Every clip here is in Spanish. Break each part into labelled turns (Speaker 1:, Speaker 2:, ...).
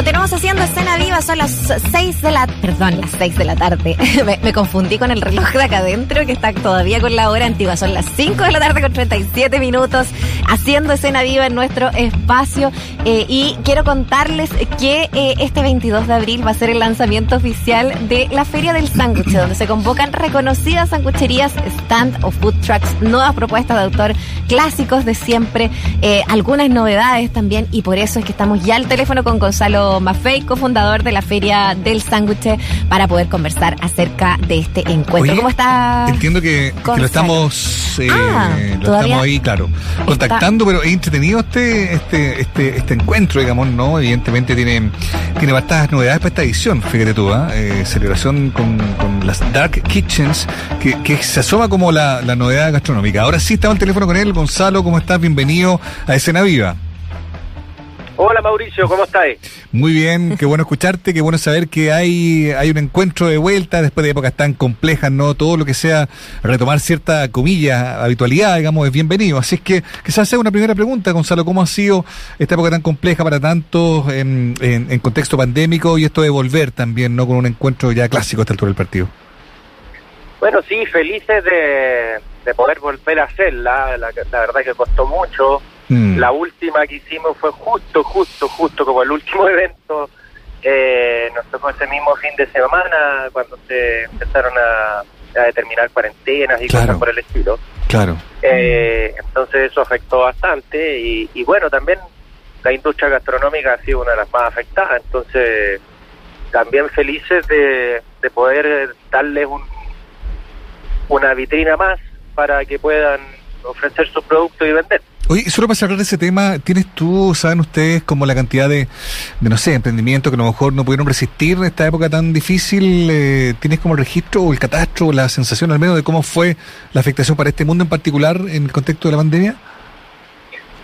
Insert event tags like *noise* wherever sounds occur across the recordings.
Speaker 1: Continuamos haciendo escena viva, son las 6 de la... Perdón, las 6 de la tarde. *laughs* me, me confundí con el reloj de acá adentro que está todavía con la hora antigua. Son las 5 de la tarde con 37 minutos haciendo escena viva en nuestro espacio. Eh, y quiero contarles que eh, este 22 de abril va a ser el lanzamiento oficial de la Feria del Sándwich, donde se convocan reconocidas sangucherías, stand o food trucks, nuevas propuestas de autor, clásicos de siempre, eh, algunas novedades también. Y por eso es que estamos ya al teléfono con Gonzalo Maffei, cofundador de la Feria del Sándwich, para poder conversar acerca de este encuentro.
Speaker 2: Oye,
Speaker 1: ¿Cómo está?
Speaker 2: Entiendo que, que lo estamos,
Speaker 1: Ah,
Speaker 2: lo
Speaker 1: todavía
Speaker 2: estamos ahí, claro, contactando, pero es entretenido este, este, este, este encuentro, digamos, ¿no? Evidentemente tiene, tiene bastantes novedades para esta edición, fíjate tú, ¿ah? Eh, celebración con, con las Dark Kitchens, que, que se asoma como la, la novedad gastronómica. Ahora sí estamos al teléfono con él, Gonzalo, ¿cómo estás? Bienvenido a Escena Viva.
Speaker 3: Hola Mauricio, ¿cómo estáis?
Speaker 2: Muy bien, qué bueno escucharte, qué bueno saber que hay, hay un encuentro de vuelta después de épocas tan complejas, ¿no? Todo lo que sea retomar cierta, comillas, habitualidad, digamos, es bienvenido. Así es que quizás sea una primera pregunta, Gonzalo, ¿cómo ha sido esta época tan compleja para tantos en, en, en contexto pandémico y esto de volver también, ¿no? Con un encuentro ya clásico a esta altura del partido.
Speaker 3: Bueno, sí, felices de, de poder volver a hacerla. La, la verdad que costó mucho.
Speaker 2: Mm.
Speaker 3: La última que hicimos fue justo, justo, justo como el último *laughs* evento. Eh, nos tocó ese mismo fin de semana cuando se empezaron a, a determinar cuarentenas y
Speaker 2: Claro.
Speaker 3: cosas por el estilo.
Speaker 2: Claro.
Speaker 3: Eh, entonces eso afectó bastante y, y bueno, también la industria gastronómica ha sido una de las más afectadas, entonces también felices de, de poder darles un, una vitrina más para que puedan ofrecer sus productos y vender.
Speaker 2: Oye, solo para cerrar ese tema, ¿tienes tú, saben ustedes, como la cantidad de, de no sé, emprendimientos que a lo mejor no pudieron resistir en esta época tan difícil? Eh, ¿Tienes como el registro o el catastro o la sensación al menos de cómo fue la afectación para este mundo en particular en el contexto de la pandemia?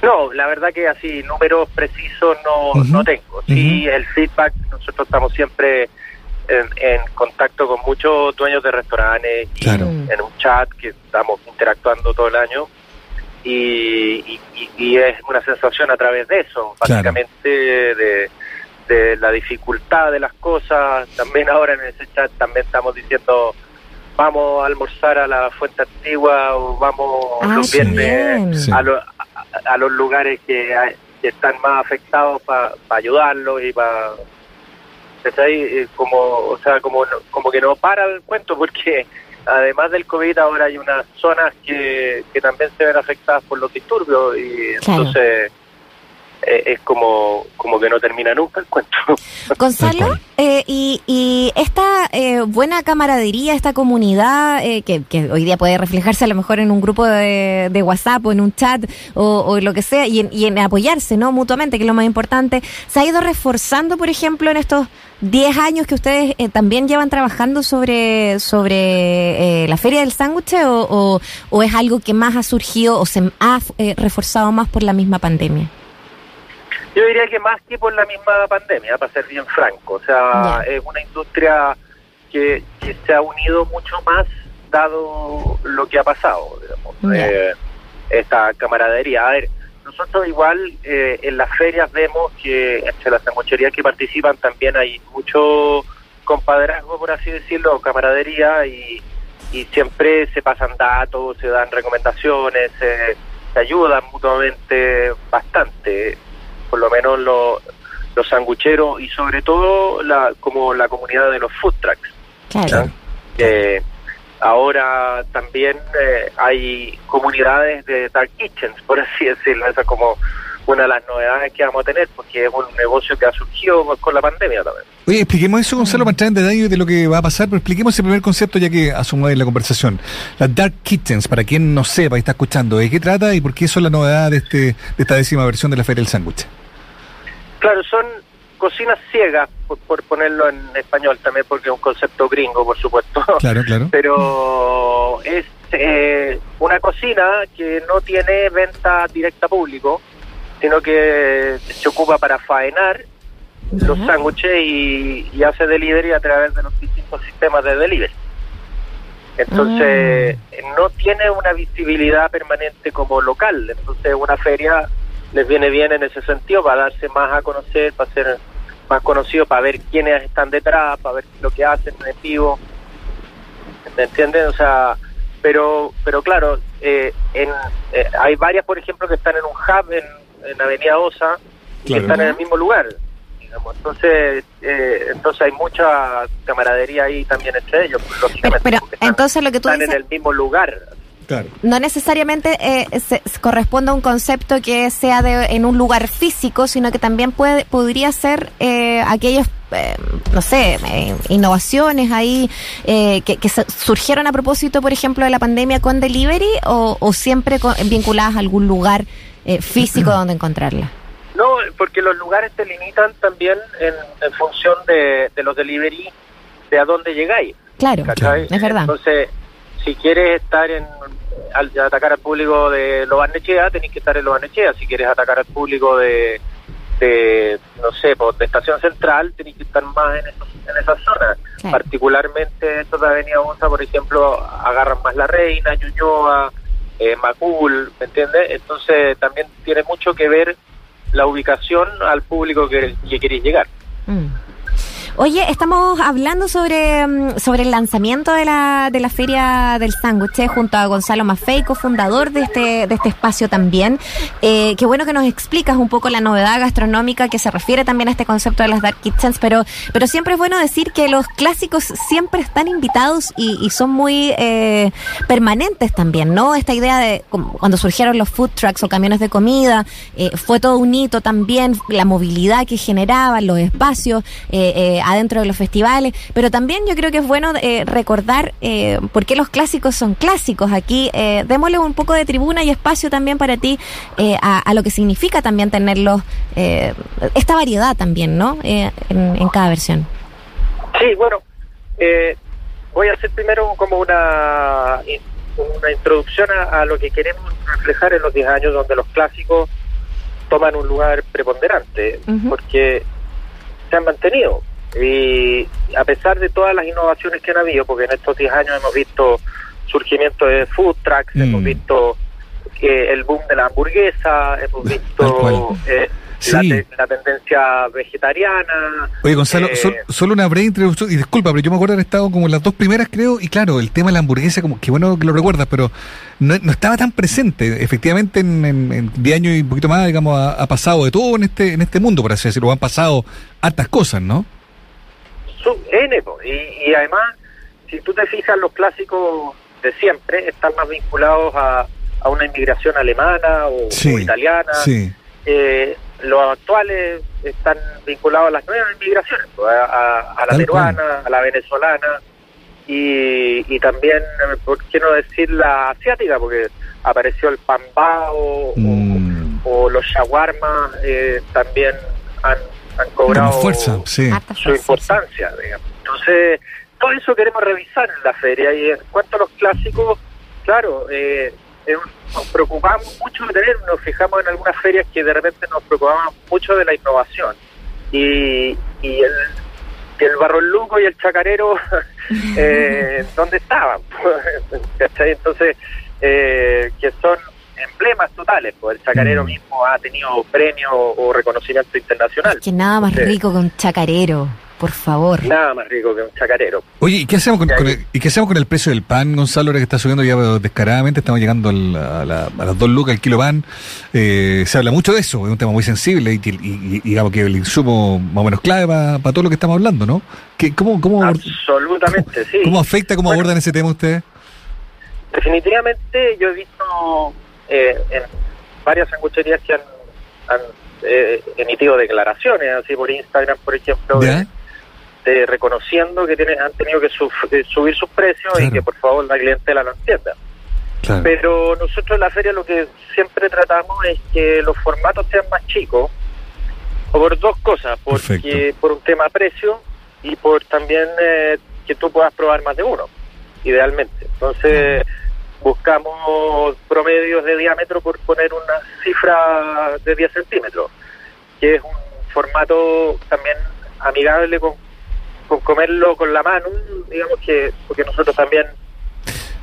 Speaker 3: No, la verdad que así números precisos no, no tengo. Sí, el feedback, nosotros estamos siempre en, en contacto con muchos dueños de restaurantes y en un chat que estamos interactuando todo el año y, y- y- es una sensación a través de eso,
Speaker 2: Claro.
Speaker 3: básicamente de, de la dificultad de las cosas. También ahora en ese chat también estamos diciendo vamos a almorzar a la fuente antigua o vamos
Speaker 1: Ah,
Speaker 3: los
Speaker 1: qué
Speaker 3: viernes
Speaker 1: bien.
Speaker 2: Sí.
Speaker 3: a, lo- a- a los lugares que, están más afectados para ayudarlos y para como o sea como no- como que no para el cuento porque además del covid ahora hay unas zonas que, que también se ven afectadas por los disturbios y
Speaker 1: Claro.
Speaker 3: entonces eh, es como como que no termina nunca el cuento *laughs*
Speaker 1: Gonzalo, eh, y, y esta eh, buena camaradería, esta comunidad eh, que, que hoy día puede reflejarse a lo mejor en un grupo de, de WhatsApp o en un chat o, o lo que sea, y en, y en apoyarse ¿no? mutuamente, que es lo más importante, ¿se ha ido reforzando, por ejemplo, en estos 10 años que ustedes eh, también llevan trabajando sobre, sobre eh, la Feria del Sándwich o, o, o es algo que más ha surgido o se ha eh, reforzado más por la misma pandemia?
Speaker 3: Yo diría que más que por la misma pandemia, para ser bien franco. O sea, es una industria que, que se ha unido mucho más dado lo que ha pasado, digamos. Eh, esta camaradería. A ver, nosotros igual eh, en las ferias vemos que entre las sangucherías que participan también hay mucho compadrazgo, por así decirlo, camaradería y, y siempre se pasan datos, se dan recomendaciones, se ayudan mutuamente bastante por lo menos lo- los sangucheros y sobre todo la, como la comunidad de los food trucks.
Speaker 1: Claro.
Speaker 3: que ahora también eh, hay comunidades de dark kitchens, por así decirlo. Esa es como una de las novedades que vamos a tener, porque es un negocio que ha surgido con la pandemia también.
Speaker 2: Oye, expliquemos eso, Gonzalo, para entrar en detalle de lo que va a pasar, pero expliquemos ese primer concepto ya que asumo en la conversación. Las Dark Kitchens, para quien no sepa y está escuchando, ¿de qué trata y por qué son la novedad de, este, de esta décima versión de la Feria del Sándwich?
Speaker 3: Claro, son cocinas ciegas, por, por ponerlo en español también, porque es un concepto gringo, por supuesto. *laughs*
Speaker 2: Claro, claro.
Speaker 3: pero es eh, una cocina que no tiene venta directa a público, sino que se ocupa para faenar los sándwiches y, y hace delivery a través de los distintos sistemas de delivery. Entonces, no tiene una visibilidad permanente como local. Entonces, una feria les viene bien en ese sentido para darse más a conocer, para hacer más conocido para ver quiénes están detrás, para ver lo que hacen en vivo. ¿Me entienden? O sea, pero pero claro, eh, en, eh, hay varias, por ejemplo, que están en un hub en, en Avenida Osa y que están en el mismo lugar. digamos. Entonces, eh, entonces hay mucha camaradería ahí también entre ellos, lógicamente.
Speaker 1: pero
Speaker 3: están-
Speaker 1: entonces lo que tú
Speaker 3: están
Speaker 1: dices-
Speaker 3: en el mismo lugar.
Speaker 2: Claro.
Speaker 1: no necesariamente eh, se, se corresponde a un concepto que sea de, en un lugar físico, sino que también puede podría ser eh, aquellos, eh, no sé, eh, innovaciones ahí eh, que, que se- surgieron a propósito, por ejemplo, de la pandemia con delivery o, o siempre con- vinculadas a algún lugar eh, físico donde encontrarla.
Speaker 3: No, porque los lugares te limitan también en, en función de, de los delivery, de a dónde llegáis.
Speaker 1: Claro,
Speaker 3: ¿cachai?
Speaker 1: es verdad.
Speaker 3: Entonces, si quieres estar en al, atacar al público de Lobarnechea, tenés que estar en Lobarnechea. Si quieres atacar al público de, de no sé, pues, de Estación Central, tenés que estar más en, esos- en esas zonas.
Speaker 1: Claro.
Speaker 3: Particularmente estos de Avenida Onza, por ejemplo, agarran más La Reina, Ñuñoa, eh, Macul, ¿me entiendes? Entonces también tiene mucho que ver la ubicación al público que, que queréis llegar.
Speaker 1: Mm. Oye, estamos hablando sobre, mm, sobre el lanzamiento de la, de la Feria del Sándwich eh, junto a Gonzalo Maffei, cofundador de este, de este espacio también. Eh, qué bueno que nos explicas un poco la novedad gastronómica que se refiere también a este concepto de las Dark Kitchens, pero, pero siempre es bueno decir que los clásicos siempre están invitados y, y son muy eh, permanentes también, ¿no? Esta idea de cuando surgieron los food trucks o camiones de comida, eh, fue todo un hito también, la movilidad que generaban, los espacios eh, eh, adentro de los festivales, pero también yo creo que es bueno eh, recordar eh, por qué los clásicos son clásicos. Aquí eh, démosle un poco de tribuna y espacio también para ti eh, a, a lo que significa también tenerlos, eh, esta variedad también, ¿no? Eh, en, en cada versión.
Speaker 3: Sí, bueno, eh, voy a hacer primero como una, una introducción a, a lo que queremos reflejar en los 10 años donde los clásicos toman un lugar preponderante, porque se han mantenido. Y a pesar de todas las innovaciones que han habido, porque en estos 10 años hemos visto surgimiento de food trucks,
Speaker 2: Mm.
Speaker 3: hemos visto que el boom de la hamburguesa, hemos visto eh, la,
Speaker 2: Sí.
Speaker 3: te- la tendencia vegetariana.
Speaker 2: Oye, Gonzalo,
Speaker 3: Eh,
Speaker 2: sol- solo una breve introducción, y disculpa, pero yo me acuerdo haber estado como en las dos primeras, creo, y claro, el tema de la hamburguesa, como que bueno que lo recuerdas, pero no, no estaba tan presente. Efectivamente, en, en, en 10 años y un poquito más, digamos, ha, ha pasado de todo en este en este mundo, por así decirlo, han pasado hartas cosas, ¿no?
Speaker 3: N, y, y además, si tú te fijas, los clásicos de siempre están más vinculados a, a una inmigración alemana o, o italiana.
Speaker 2: Sí,
Speaker 3: Eh, los actuales están vinculados a las nuevas inmigraciones, a, a- a la peruana, a la venezolana y, y también, ¿por qué no decir la asiática? Porque apareció el pambao
Speaker 2: Mm.
Speaker 3: o, o los shawarmas eh, también han, han cobrado
Speaker 2: fuerza, sí.
Speaker 3: Su importancia, digamos. Entonces, todo eso queremos revisar en la feria. Y en cuanto a los clásicos, claro, eh, eh, nos preocupamos mucho de tener, nos fijamos en algunas ferias que de repente nos preocupamos mucho de la innovación. Y, y el, el barroluco y el chacarero, *laughs* eh, *laughs* ¿dónde estaban? *laughs* ¿Cachai? Entonces, eh, que son emblemas totales, pues el chacarero
Speaker 2: Mm.
Speaker 3: mismo ha tenido premio o reconocimiento internacional.
Speaker 1: Es que nada más rico que un chacarero, por favor.
Speaker 3: Nada más rico que un chacarero.
Speaker 2: Oye, ¿y qué hacemos con, el, ¿y qué hacemos con el precio del pan, Gonzalo, ahora que está subiendo ya descaradamente? Estamos llegando a, la- a las dos lucas el kilo pan. Eh, se habla mucho de eso, es un tema muy sensible y, y- digamos que el insumo más o menos clave para todo lo que estamos hablando, ¿no? ¿Qué, cómo, cómo,
Speaker 3: Absolutamente, sí.
Speaker 2: ¿Cómo afecta, cómo
Speaker 3: Bueno,
Speaker 2: abordan ese tema ustedes?
Speaker 3: Definitivamente yo he visto eh, en varias sangucherías que han, han, eh, emitido declaraciones, así por Instagram, por ejemplo, de,
Speaker 2: ¿Ya?
Speaker 3: de reconociendo que tienen, han tenido que suf- eh, subir sus precios
Speaker 2: Claro.
Speaker 3: y que por favor la clientela lo entienda.
Speaker 2: Claro.
Speaker 3: Pero nosotros en la feria lo que siempre tratamos es que los formatos sean más chicos, por dos cosas, porque
Speaker 2: Perfecto.
Speaker 3: por un tema precio y por también eh, que tú puedas probar más de uno, idealmente. Entonces buscamos promedios de diámetro por poner una cifra de 10 centímetros, que es un formato también amigable con, con comerlo con la mano, digamos que, porque nosotros también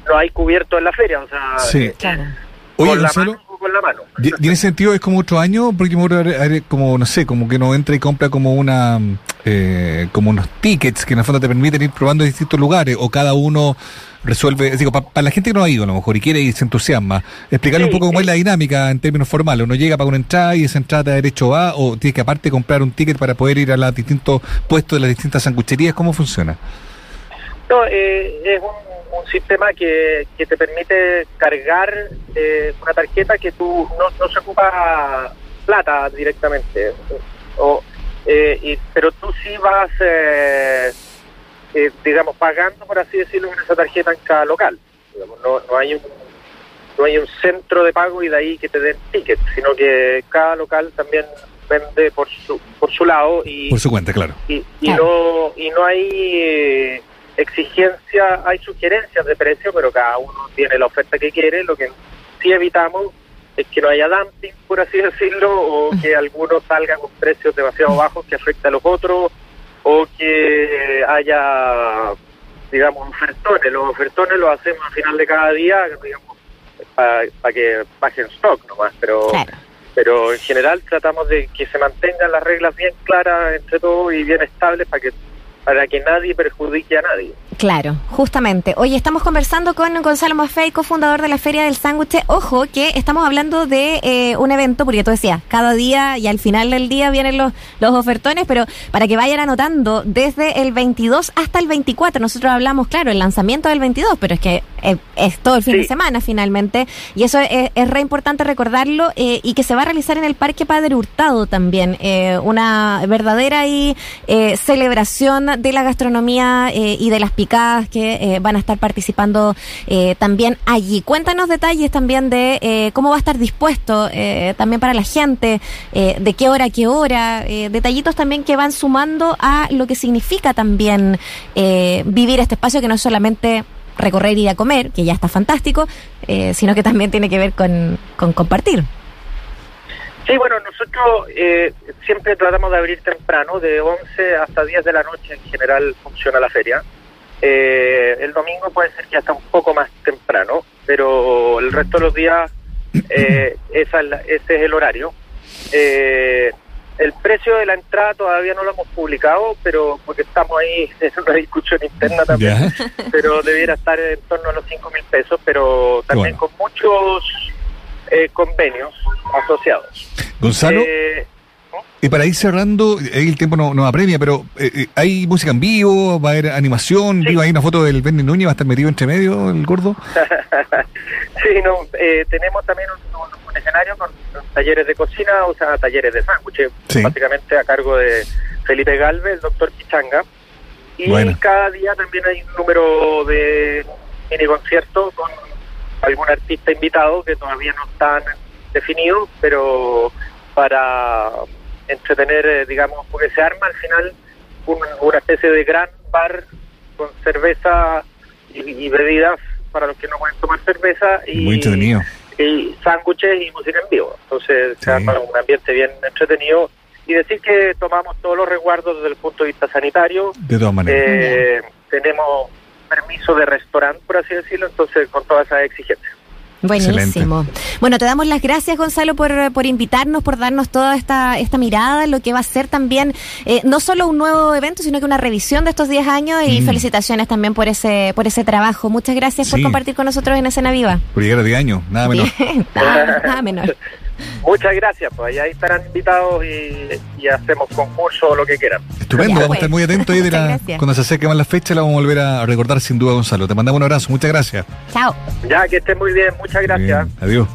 Speaker 3: no hay cubierto en la feria, o sea,
Speaker 2: Sí.
Speaker 3: eh,
Speaker 1: Claro.
Speaker 2: Oye,
Speaker 3: con la
Speaker 2: Gonzalo,
Speaker 3: mano con la mano.
Speaker 2: Y, y en ese sentido es como otro año, porque haber como, no sé, como que uno entra y compra como una, eh, como unos tickets que en el fondo te permiten ir probando en distintos lugares, o cada uno resuelve, digo, para la gente que no ha ido a lo mejor y quiere ir, se entusiasma, explicarle
Speaker 3: Sí,
Speaker 2: un poco cómo
Speaker 3: sí.
Speaker 2: es la dinámica en términos formales, uno llega para una entrada y esa entrada te da derecho a, o tienes que aparte comprar un ticket para poder ir a los distintos puestos de las distintas sangucherías, ¿cómo funciona?
Speaker 3: No, eh, es un, un sistema que, que te permite cargar eh, una tarjeta que tú no, no se ocupa plata directamente, o, eh, y- pero tú sí vas, eh, eh, digamos, pagando, por así decirlo, con esa tarjeta en cada local. Digamos, no, no hay un no hay un centro de pago y de ahí que te den tickets, sino que cada local también vende por su por su lado y
Speaker 2: Por su cuenta, claro.
Speaker 3: y, no y no hay eh, exigencia, hay sugerencias de precio, pero cada uno tiene la oferta que quiere. Lo que sí evitamos es que no haya dumping, por así *laughs* decirlo, o que algunos salgan con precios demasiado bajos que afecten a los otros, o que haya, digamos, ofertones. Los ofertones los hacemos al final de cada día, digamos, para que baje en stock nomás, pero
Speaker 1: Claro.
Speaker 3: pero en general tratamos de que se mantengan las reglas bien claras entre todos y bien estables para que para que nadie perjudique a nadie.
Speaker 1: Claro, justamente. Hoy estamos conversando con Gonzalo Maffei, cofundador de la Feria del Sándwich. Ojo, que estamos hablando de eh, un evento, porque tú decías, cada día y al final del día vienen los, los ofertones, pero para que vayan anotando, desde el 22 hasta el 24, nosotros hablamos, claro, el lanzamiento del 22, pero es que eh, es todo el fin
Speaker 3: Sí.
Speaker 1: de semana finalmente, y eso es, es re importante recordarlo, eh, y que se va a realizar en el Parque Padre Hurtado también, eh, una verdadera y, eh, celebración de la gastronomía y de las que eh, van a estar participando eh, también allí. Cuéntanos detalles también de eh, cómo va a estar dispuesto eh, también para la gente, eh, de qué hora a qué hora, detallitos también que van sumando a lo que significa también vivir este espacio que no es solamente recorrer y ir a comer, que ya está fantástico, sino que también tiene que ver con, con compartir.
Speaker 3: Sí, bueno, nosotros eh, siempre tratamos de abrir temprano, de 11 hasta 10 de la noche en general funciona la feria. Eh, el domingo puede ser que hasta un poco más temprano, pero el resto de los días eh, *clears throat* esa es la- ese es el horario. Eh, el precio de la entrada todavía no lo hemos publicado, pero porque estamos ahí *laughs* en una discusión interna también.
Speaker 2: Ya. *laughs*
Speaker 3: pero debiera estar en torno a los 5 mil pesos, pero también
Speaker 2: Bueno.
Speaker 3: con muchos eh, convenios asociados.
Speaker 2: Gonzalo,
Speaker 3: Eh,
Speaker 2: y para ir cerrando, ahí el tiempo no, no apremia, pero eh, eh, ¿hay música en vivo? ¿Va a haber animación?
Speaker 3: Sí.
Speaker 2: Digo, hay una foto del Benny Núñez, va a estar metido entre medio el gordo. *laughs*
Speaker 3: sí, no, eh, tenemos también un, un- un escenario con, talleres de cocina, o sea, talleres de sándwiches,
Speaker 2: Sí.
Speaker 3: básicamente a cargo de Felipe Galvez, el doctor Pichanga. Y
Speaker 2: Bueno.
Speaker 3: cada día también hay un número de mini conciertos con algún artista invitado que todavía no están definidos, pero para entretener, eh, digamos, porque se arma al final un- una especie de gran bar con cerveza y, y bebidas para los que no pueden tomar cerveza y,
Speaker 2: Muy entretenido.
Speaker 3: y sándwiches y música en vivo. Entonces
Speaker 2: Sí.
Speaker 3: se arma un ambiente bien entretenido y decir que tomamos todos los resguardos desde el punto de vista sanitario.
Speaker 2: De todas maneras.
Speaker 3: Eh, tenemos permiso de restaurante, por así decirlo, entonces con todas esas exigencias.
Speaker 1: Buenísimo. Bueno, te damos las gracias, Gonzalo, por, por invitarnos, por darnos toda esta, esta mirada, lo que va a ser también eh, no solo un nuevo evento, sino que una revisión de estos 10 años y
Speaker 2: Mm.
Speaker 1: felicitaciones también por ese por ese trabajo. Muchas gracias por compartir con nosotros en Escena Viva.
Speaker 2: Por llegar a 10 años, nada menos.
Speaker 1: Bien, *laughs* nada, nada menor.
Speaker 3: Muchas gracias, pues ahí estarán invitados y, y hacemos concursos o lo que quieran.
Speaker 2: Estupendo,
Speaker 1: Ya,
Speaker 2: vamos a
Speaker 1: pues.
Speaker 2: estar muy atentos ahí la, cuando se acerque más la fecha, la vamos a volver a recordar sin duda, Gonzalo. Te mandamos un abrazo, muchas gracias.
Speaker 1: Chao.
Speaker 3: Ya, que estén muy bien, muchas gracias.
Speaker 2: Bien, adiós.